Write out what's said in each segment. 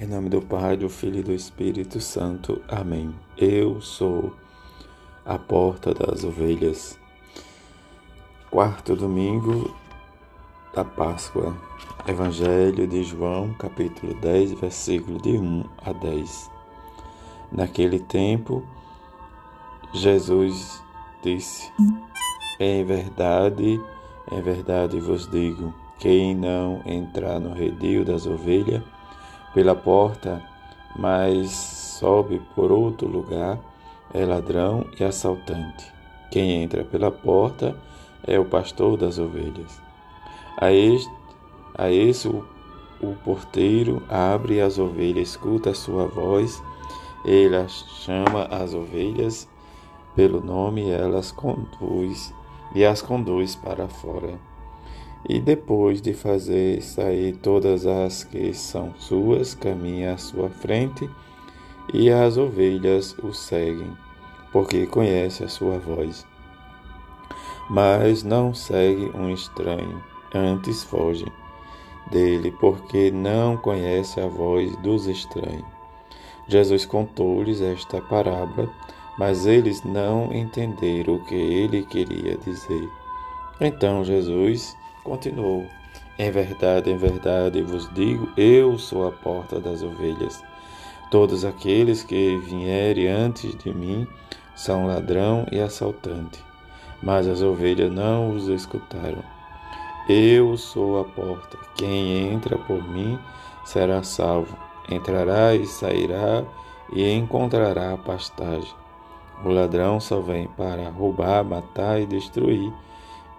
Em nome do Pai, do Filho e do Espírito Santo. Amém. Eu sou a porta das ovelhas. Quarto domingo da Páscoa. Evangelho de João, capítulo 10, versículo de 1 a 10. Naquele tempo, Jesus disse: Em verdade, em verdade vos digo, quem não entrar no redil das ovelhas pela porta, mas sobe por outro lugar, é ladrão e assaltante. Quem entra pela porta é o pastor das ovelhas. A este, a esse o, o porteiro abre as ovelhas, escuta a sua voz, ele as chama as ovelhas pelo nome elas conduz e as conduz para fora. E depois de fazer sair todas as que são suas, caminha à sua frente, e as ovelhas o seguem, porque conhece a sua voz. Mas não segue um estranho, antes foge dele, porque não conhece a voz dos estranhos. Jesus contou-lhes esta parábola, mas eles não entenderam o que ele queria dizer. Então Jesus continuou: Em verdade, em verdade vos digo, eu sou a porta das ovelhas. Todos aqueles que vierem antes de mim são ladrão e assaltante, mas as ovelhas não os escutaram. Eu sou a porta. Quem entra por mim será salvo. Entrará e sairá e encontrará pastagem. O ladrão só vem para roubar, matar e destruir.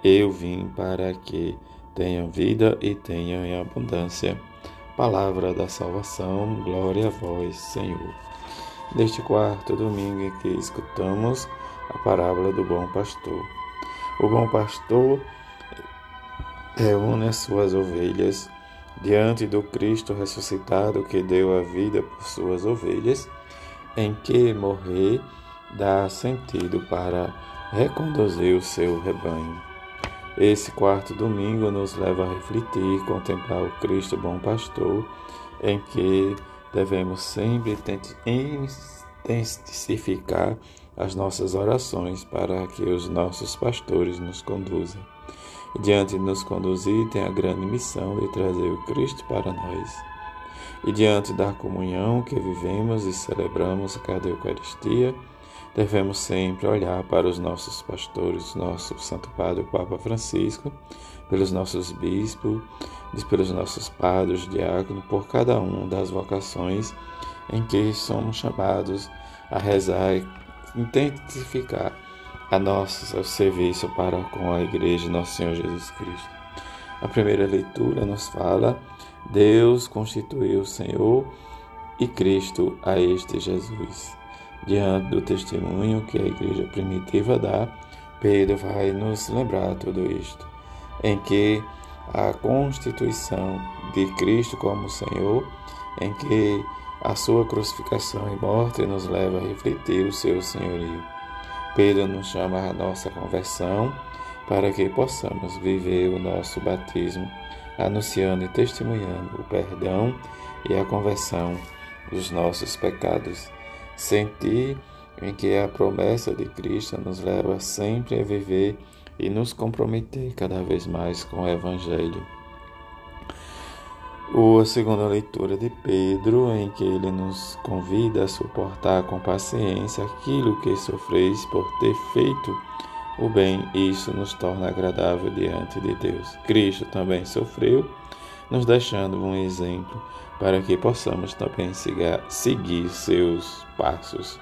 Eu vim para que tenham vida e tenham em abundância. Palavra da salvação, glória a vós, Senhor. Neste quarto domingo em que escutamos a parábola do bom pastor. O bom pastor reúne as suas ovelhas diante do Cristo ressuscitado que deu a vida por suas ovelhas, em que morrer dá sentido para reconduzir o seu rebanho. Esse quarto domingo nos leva a refletir, contemplar o Cristo bom pastor, em que devemos sempre intensificar as nossas orações para que os nossos pastores nos conduzam. Diante de nos conduzir, tem a grande missão de trazer o Cristo para nós. E diante da comunhão que vivemos e celebramos cada Eucaristia, devemos sempre olhar para os nossos pastores, nosso Santo Padre, o Papa Francisco, pelos nossos bispos, pelos nossos padres, diáconos, por cada uma das vocações em que somos chamados a rezar e intensificar a nosso serviço para com a Igreja Nosso Senhor Jesus Cristo. A primeira leitura nos fala: Deus constituiu o Senhor e Cristo a este Jesus diante do testemunho que a igreja primitiva dá, Pedro vai nos lembrar tudo isto, em que a constituição de Cristo como Senhor, em que a sua crucificação e morte nos leva a refletir o seu senhorio. Pedro nos chama à nossa conversão para que possamos viver o nosso batismo, anunciando e testemunhando o perdão e a conversão dos nossos pecados sentir em que a promessa de Cristo nos leva sempre a viver e nos comprometer cada vez mais com o Evangelho. O, a segunda leitura de Pedro, em que ele nos convida a suportar com paciência aquilo que sofreis por ter feito o bem, isso nos torna agradável diante de Deus. Cristo também sofreu, nos deixando um exemplo para que possamos também seguir seus passos.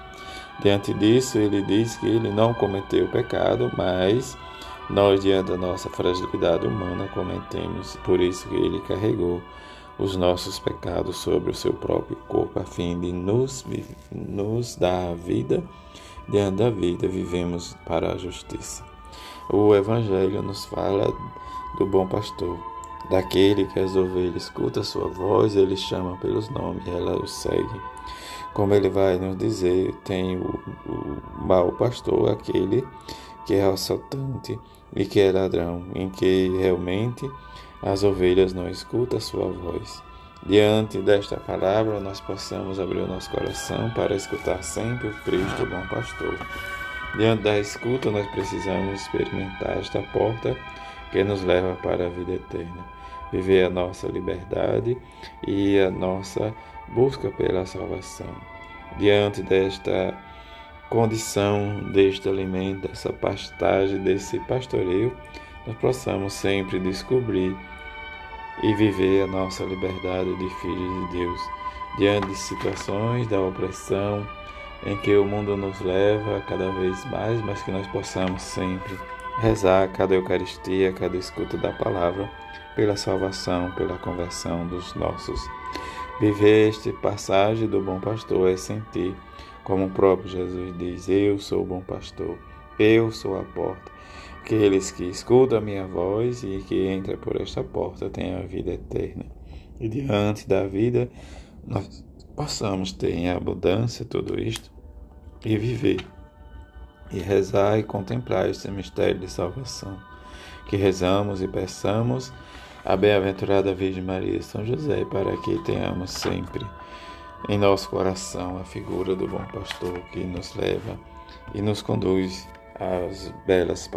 Diante disso, ele diz que ele não cometeu pecado, mas nós, diante da nossa fragilidade humana, cometemos. Por isso que ele carregou os nossos pecados sobre o seu próprio corpo, a fim de nos, nos dar a vida. Diante da vida, vivemos para a justiça. O Evangelho nos fala do bom pastor Daquele que as ovelhas escuta sua voz, ele chama pelos nomes e ela o segue. Como ele vai nos dizer, tem o, o mau pastor, aquele que é assaltante e que é ladrão, em que realmente as ovelhas não escutam a sua voz. diante desta palavra, nós possamos abrir o nosso coração para escutar sempre o Cristo, bom pastor. Diante da escuta, nós precisamos experimentar esta porta que nos leva para a vida eterna. Viver a nossa liberdade e a nossa busca pela salvação. Diante desta condição, deste alimento, dessa pastagem, desse pastoreio, nós possamos sempre descobrir e viver a nossa liberdade de filhos de Deus diante de situações da opressão em que o mundo nos leva cada vez mais, mas que nós possamos sempre rezar cada Eucaristia, cada escuta da palavra pela salvação, pela conversão dos nossos. Viver este passagem do bom pastor é sentir, como o próprio Jesus diz: Eu sou o bom pastor, eu sou a porta. Aqueles que escutam a minha voz e que entram por esta porta têm a vida eterna. E diante da vida, nós possamos ter em abundância tudo isto e viver, e rezar e contemplar este mistério de salvação. Que rezamos e peçamos a bem-aventurada Virgem Maria e São José para que tenhamos sempre em nosso coração a figura do bom pastor que nos leva e nos conduz às belas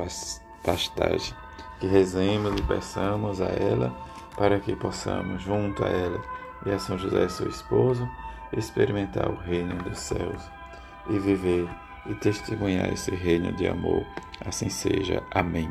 pastagens. Que rezemos e peçamos a ela para que possamos, junto a ela e a São José, seu esposo, experimentar o reino dos céus e viver e testemunhar esse reino de amor. Assim seja. Amém.